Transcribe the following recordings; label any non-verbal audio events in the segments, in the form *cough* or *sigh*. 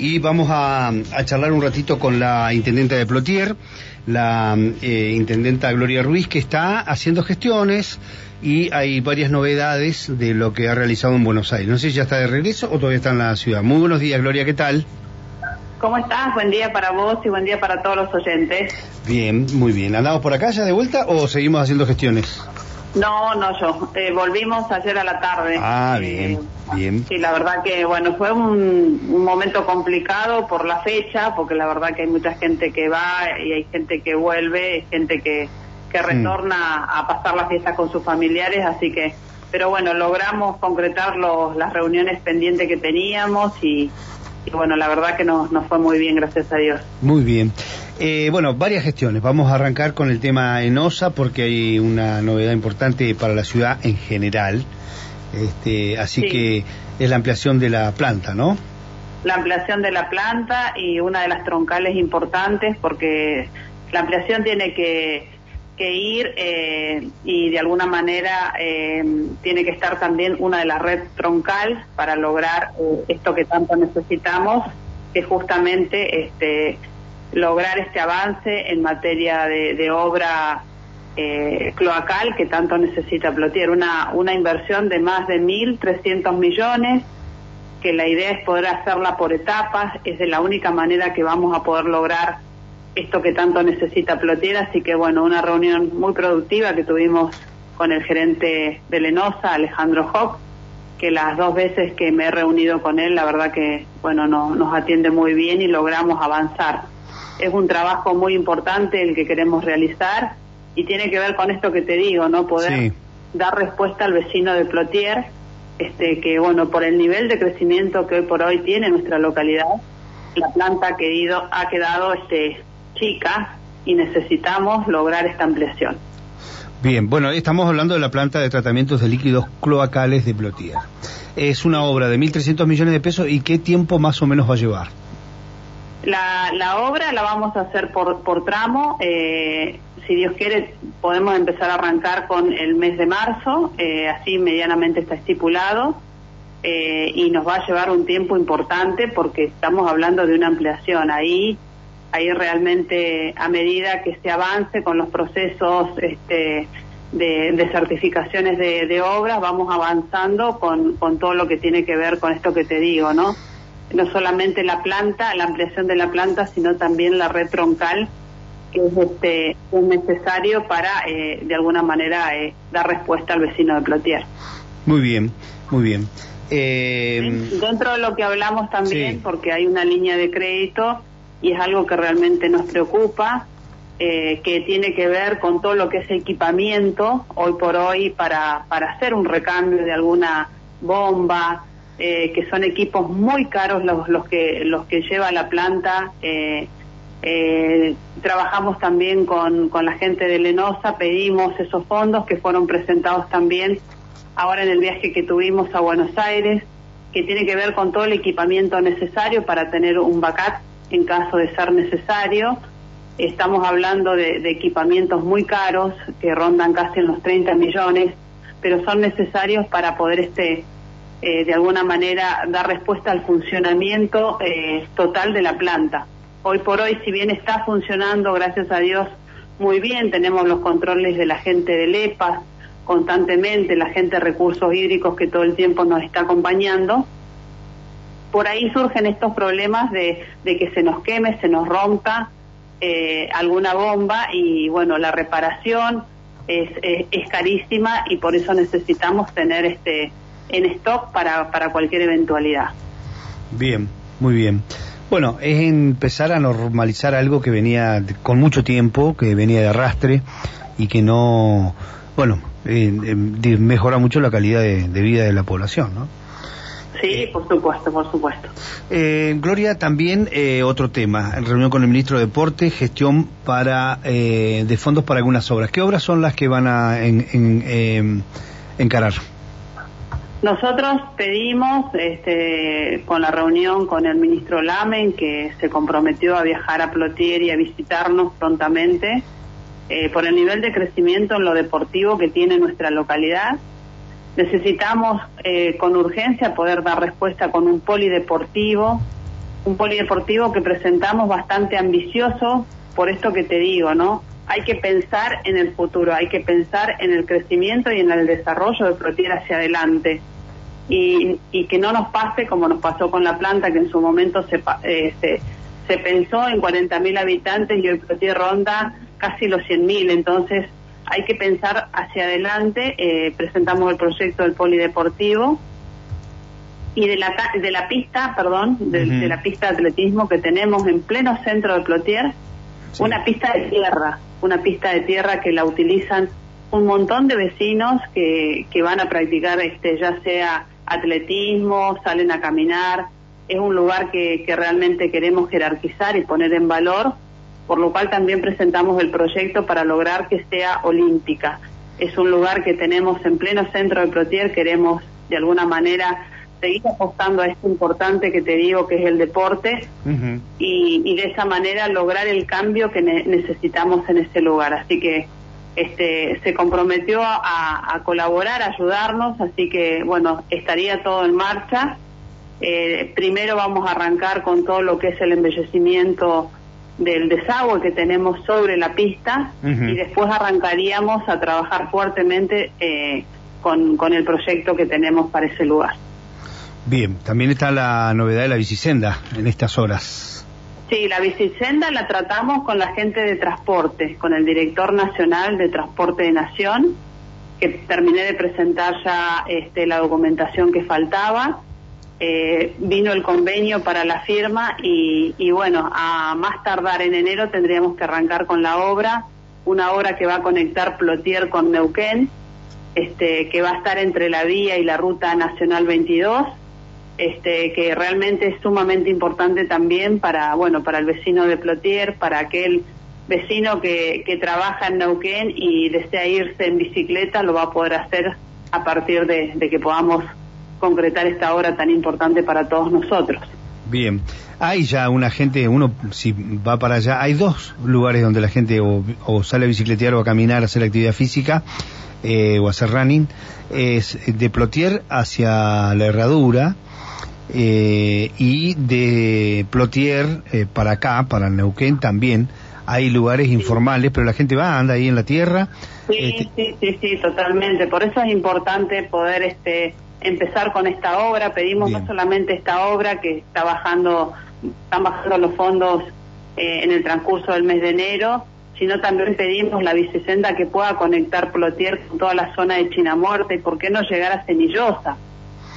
y vamos a, charlar un ratito con la intendenta de Plotier, la eh, intendenta Gloria Ruiz, que está haciendo gestiones y hay varias novedades de lo que ha realizado en Buenos Aires. No sé si ya está de regreso o todavía está en la ciudad. Muy buenos días, Gloria, ¿qué tal? ¿Cómo estás? Buen día para vos y buen día para todos los oyentes. Bien, muy bien. ¿Andamos por acá ya de vuelta o seguimos haciendo gestiones? No, no yo. Eh, volvimos ayer a la tarde. Ah, bien, eh, bien. Sí, la verdad que, bueno, fue un, momento complicado por la fecha, porque la verdad que hay mucha gente que va y hay gente que vuelve, hay gente que, que mm. retorna a pasar las fiestas con sus familiares, así que, pero bueno, logramos concretar los, las reuniones pendientes que teníamos y, y bueno, la verdad que nos, nos fue muy bien, gracias a Dios. Muy bien. Eh, bueno, varias gestiones. Vamos a arrancar con el tema ENOSA porque hay una novedad importante para la ciudad en general. Este, así que es la ampliación de la planta, ¿no? La ampliación de la planta y una de las troncales importantes porque la ampliación tiene que, que ir eh, y de alguna manera eh, tiene que estar también una de las red troncal para lograr esto que tanto necesitamos, que justamente este lograr este avance en materia de, obra eh, cloacal que tanto necesita Plotier. Una, una inversión de más de 1.300 millones, que la idea es poder hacerla por etapas, es de la única manera que vamos a poder lograr esto que tanto necesita Plotier. Así que, bueno, una reunión muy productiva que tuvimos con el gerente de Lenosa, Alejandro Hock, que las dos veces que me he reunido con él, la verdad que, bueno, no, nos atiende muy bien y logramos avanzar es un trabajo muy importante el que queremos realizar y tiene que ver con esto que te digo, ¿no? Poder dar respuesta al vecino de Plotier, este, que bueno, por el nivel de crecimiento que hoy por hoy tiene nuestra localidad, la planta ha, querido, ha quedado este, chica y necesitamos lograr esta ampliación. Bien, bueno, estamos hablando de la planta de tratamientos de líquidos cloacales de Plotier. Es una obra de 1.300 millones de pesos y qué tiempo más o menos va a llevar. La, la obra la vamos a hacer por, por tramo. Eh, si Dios quiere, podemos empezar a arrancar con el mes de marzo, eh, así medianamente está estipulado. Eh, y nos va a llevar un tiempo importante porque estamos hablando de una ampliación. Ahí, ahí realmente a medida que se avance con los procesos este, de, de certificaciones de, de obras, vamos avanzando con, con todo lo que tiene que ver con esto que te digo, ¿no? No solamente la planta, la ampliación de la planta, sino también la red troncal, que es, este, necesario para, eh, de alguna manera, eh, dar respuesta al vecino de Plotier. Muy bien, muy bien. Eh, dentro de lo que hablamos también, porque hay una línea de crédito y es algo que realmente nos preocupa, que tiene que ver con todo lo que es equipamiento hoy por hoy para, para hacer un recambio de alguna bomba, eh, que son equipos muy caros los, los que los que lleva la planta. Eh, eh, trabajamos también con, con la gente de Lenosa, pedimos esos fondos que fueron presentados también ahora en el viaje que tuvimos a Buenos Aires, que tiene que ver con todo el equipamiento necesario para tener un backup en caso de ser necesario. Estamos hablando de, de equipamientos muy caros que rondan casi en los 30 millones, pero son necesarios para poder este eh, de alguna manera dar respuesta al funcionamiento eh, total de la planta. Hoy por hoy, si bien está funcionando, gracias a Dios, muy bien, tenemos los controles de la gente del EPA constantemente, la gente de recursos hídricos que todo el tiempo nos está acompañando, por ahí surgen estos problemas de, que se nos queme, se nos rompa eh, alguna bomba y bueno, la reparación es carísima y por eso necesitamos tener este en stock para, para cualquier eventualidad. Bien, muy bien. Bueno, es empezar a normalizar algo que venía con mucho tiempo, que venía de arrastre y que no, bueno, eh, eh, mejora mucho la calidad de, vida de la población, ¿no? Sí, por supuesto, por supuesto. Eh, Gloria, también otro tema, en reunión con el ministro de Deporte, gestión para de fondos para algunas obras. ¿Qué obras son las que van a en, encarar? Nosotros pedimos, este, con la reunión con el ministro Lamen, que se comprometió a viajar a Plotier y a visitarnos prontamente, eh, por el nivel de crecimiento en lo deportivo que tiene nuestra localidad. Necesitamos eh, con urgencia poder dar respuesta con un polideportivo un polideportivo que presentamos bastante ambicioso, por esto que te digo, ¿no? Hay que pensar en el futuro, hay que pensar en el crecimiento y en el desarrollo de Plotier hacia adelante. Y, que no nos pase como nos pasó con la planta, que en su momento se, eh, se, se pensó en 40.000 habitantes y hoy Plotier ronda casi los 100.000. Entonces, hay que pensar hacia adelante. Eh, presentamos el proyecto del polideportivo y de la, de la pista, perdón, de, la pista de atletismo que tenemos en pleno centro de Plotier, una pista de tierra, una pista de tierra que la utilizan un montón de vecinos que, que van a practicar este ya sea atletismo, salen a caminar, es un lugar que, que realmente queremos jerarquizar y poner en valor, por lo cual también presentamos el proyecto para lograr que sea olímpica. Es un lugar que tenemos en pleno centro de Plotier, queremos de alguna manera seguir apostando a esto importante que te digo que es el deporte y, de esa manera lograr el cambio que necesitamos en ese lugar. Así que este, se comprometió a, colaborar, a ayudarnos, así que bueno, estaría todo en marcha. Eh, primero vamos a arrancar con todo lo que es el embellecimiento del desagüe que tenemos sobre la pista y después arrancaríamos a trabajar fuertemente eh, con, con el proyecto que tenemos para ese lugar. Bien, también está la novedad de la bicisenda en estas horas. Sí, la bicisenda la tratamos con la gente de transporte, con el director nacional de Transporte de Nación, que terminé de presentar ya este, la documentación que faltaba. Eh, vino el convenio para la firma y, y bueno, a más tardar en enero tendríamos que arrancar con la obra, una obra que va a conectar Plotier con Neuquén, este, que va a estar entre la vía y la ruta nacional 22 este, que realmente es sumamente importante también para, bueno, para el vecino de Plotier, para aquel vecino que, que trabaja en Neuquén y desea irse en bicicleta, lo va a poder hacer a partir de, que podamos concretar esta obra tan importante para todos nosotros. Bien, hay ya una gente, uno si va para allá, hay dos lugares donde la gente o, sale a bicicletear o a caminar, a hacer actividad física eh, o hacer running, es de Plotier hacia la herradura, eh, y de Plotier eh, para acá, para Neuquén también, hay lugares informales, pero la gente va, anda ahí en la tierra. Sí, este sí, sí, sí, totalmente. Por eso es importante poder este empezar con esta obra. Pedimos no solamente esta obra que está bajando, están bajando los fondos eh, en el transcurso del mes de enero, sino también pedimos la bicicenda que pueda conectar Plotier con toda la zona de Chinamuerte y por qué no llegar a Cenillosa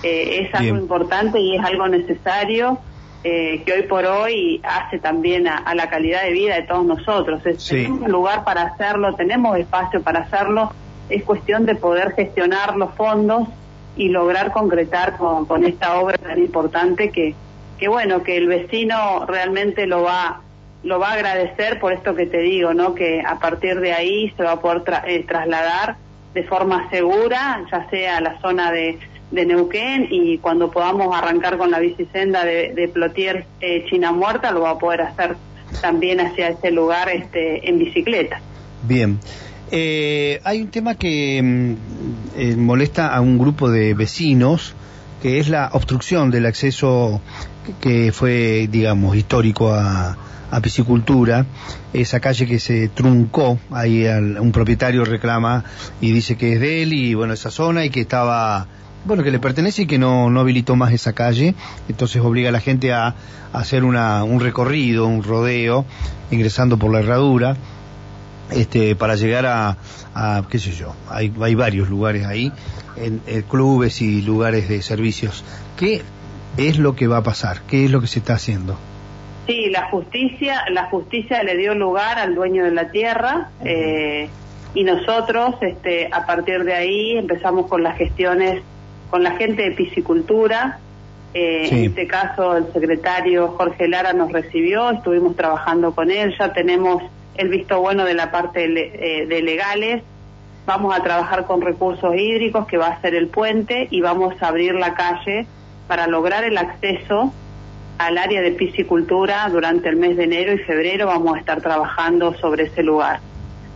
eh, es algo importante y es algo necesario eh, que hoy por hoy hace también a, la calidad de vida de todos nosotros. Es, Tenemos un lugar para hacerlo, tenemos espacio para hacerlo, es cuestión de poder gestionar los fondos y lograr concretar con, esta obra tan importante que, que bueno, que el vecino realmente lo va lo va a agradecer por esto que te digo, ¿no? Que a partir de ahí se va a poder eh, trasladar de forma segura, ya sea la zona de Neuquén y cuando podamos arrancar con la bicisenda de, de Plotier eh, China Muerta lo va a poder hacer también hacia ese lugar este, en bicicleta. Bien. Eh, hay un tema que mm, eh, molesta a un grupo de vecinos, que es la obstrucción del acceso que, fue, digamos, histórico a, a piscicultura, esa calle que se truncó, ahí un propietario reclama y dice que es de él y bueno, esa zona y que estaba bueno, que le pertenece y que no, no habilitó más esa calle, entonces obliga a la gente a, hacer una, un recorrido, un rodeo, ingresando por la herradura, este, para llegar a, a qué sé yo, hay, hay varios lugares ahí, en, clubes y lugares de servicios. ¿Qué es lo que va a pasar? ¿Qué es lo que se está haciendo? Sí, la justicia, la justicia le dio lugar al dueño de la tierra. Eh, y nosotros, este, a partir de ahí, empezamos con las gestiones con la gente de piscicultura. Eh, en este caso, el secretario Jorge Lara nos recibió, estuvimos trabajando con él, ya tenemos el visto bueno de la parte eh, de legales. Vamos a trabajar con recursos hídricos, que va a ser el puente, y vamos a abrir la calle para lograr el acceso al área de piscicultura durante el mes de enero y febrero. Vamos a estar trabajando sobre ese lugar.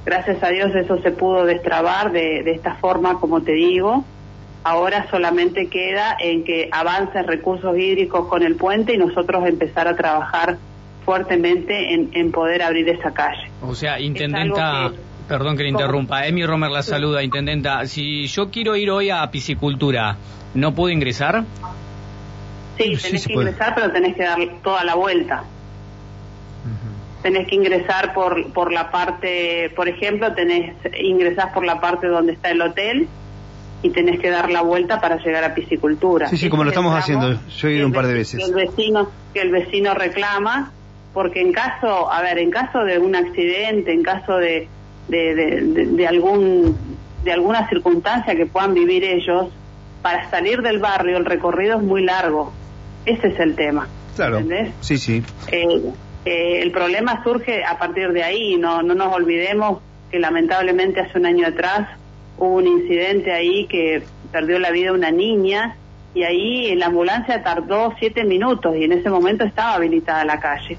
Gracias a Dios eso se pudo destrabar de, de esta forma, como te digo Ahora solamente queda en que avancen recursos hídricos con el puente y nosotros empezar a trabajar fuertemente en, poder abrir esa calle. O sea, intendenta, perdón que le interrumpa, Emi Romer la saluda, intendenta. Si yo quiero ir hoy a piscicultura, ¿no puedo ingresar? Sí, tenés que ingresar, pero tenés que dar toda la vuelta. Tenés que ingresar por, por la parte, por ejemplo, tenés ingresás por la parte donde está el hotel y tenés que dar la vuelta para llegar a piscicultura. Sí, sí, como lo estamos haciendo. Yo he ido un par de veces. Que el vecino, que el vecino reclama, porque en caso, a ver, en caso de un accidente, en caso de, de, de algún de alguna circunstancia que puedan vivir ellos, para salir del barrio el recorrido es muy largo ese es el tema. Claro. ¿Entendés? Sí, sí. Eh, eh, el problema surge a partir de ahí. No, no nos olvidemos que lamentablemente hace un año atrás hubo un incidente ahí que perdió la vida una niña y ahí la ambulancia tardó siete minutos y en ese momento estaba habilitada la calle.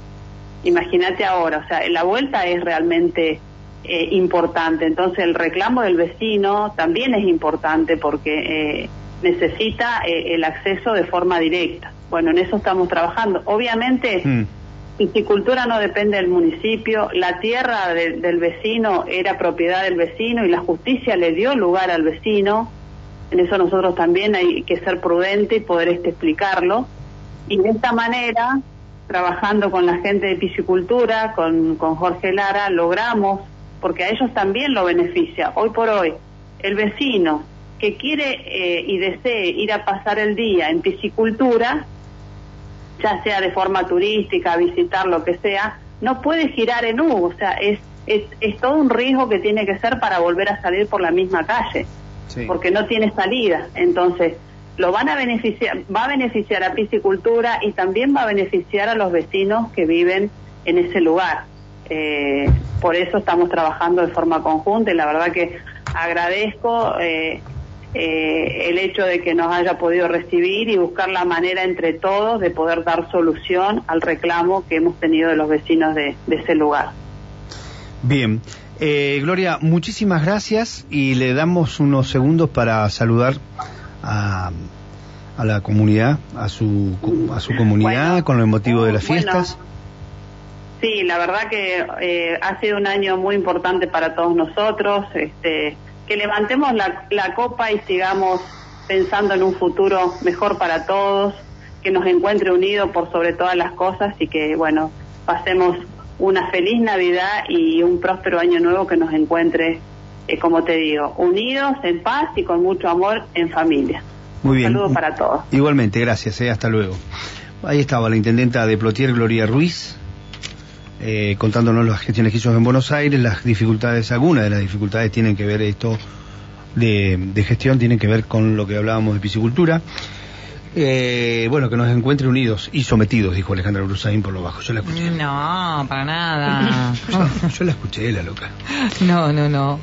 Imagínate ahora, o sea, la vuelta es realmente eh, importante. Entonces el reclamo del vecino también es importante porque necesita el acceso de forma directa. Bueno, en eso estamos trabajando. Obviamente, mm. piscicultura no depende del municipio, la tierra del vecino era propiedad del vecino y la justicia le dio lugar al vecino. En eso nosotros también hay que ser prudente y poder este, explicarlo. Y de esta manera, trabajando con la gente de piscicultura, con, con Jorge Lara, logramos, porque a ellos también lo beneficia. Hoy por hoy, el vecino que quiere eh, y desee ir a pasar el día en piscicultura, ya sea de forma turística, visitar lo que sea, no puede girar en U, o sea, es, es, es todo un riesgo que tiene que ser para volver a salir por la misma calle, porque no tiene salida. Entonces, lo van a beneficiar, va a beneficiar a piscicultura y también va a beneficiar a los vecinos que viven en ese lugar. Eh, por eso estamos trabajando de forma conjunta y la verdad que agradezco eh, eh, el hecho de que nos haya podido recibir y buscar la manera entre todos de poder dar solución al reclamo que hemos tenido de los vecinos de, ese lugar. Bien. Eh, Gloria, muchísimas gracias y le damos unos segundos para saludar a, a la comunidad, a su, a su comunidad con el motivo de las fiestas. sí, la verdad que eh, ha sido un año muy importante para todos nosotros. Este, que levantemos la, la copa y sigamos pensando en un futuro mejor para todos, que nos encuentre unidos por sobre todas las cosas y que, bueno, pasemos una feliz Navidad y un próspero año nuevo que nos encuentre, eh, como te digo, unidos, en paz y con mucho amor en familia. Muy bien. Un saludo para todos. Igualmente, gracias, eh, hasta luego. Ahí estaba la intendenta de Plotier, Gloria Ruiz, eh, contándonos las gestiones que hizo en Buenos Aires, las dificultades, algunas de las dificultades tienen que ver esto de, gestión, tienen que ver con lo que hablábamos de piscicultura. Eh, bueno, que nos encuentre unidos y sometidos, dijo Alejandra Brusaín por lo bajo. Yo la escuché. No, para nada. *laughs* yo la escuché, la loca. No, no, no.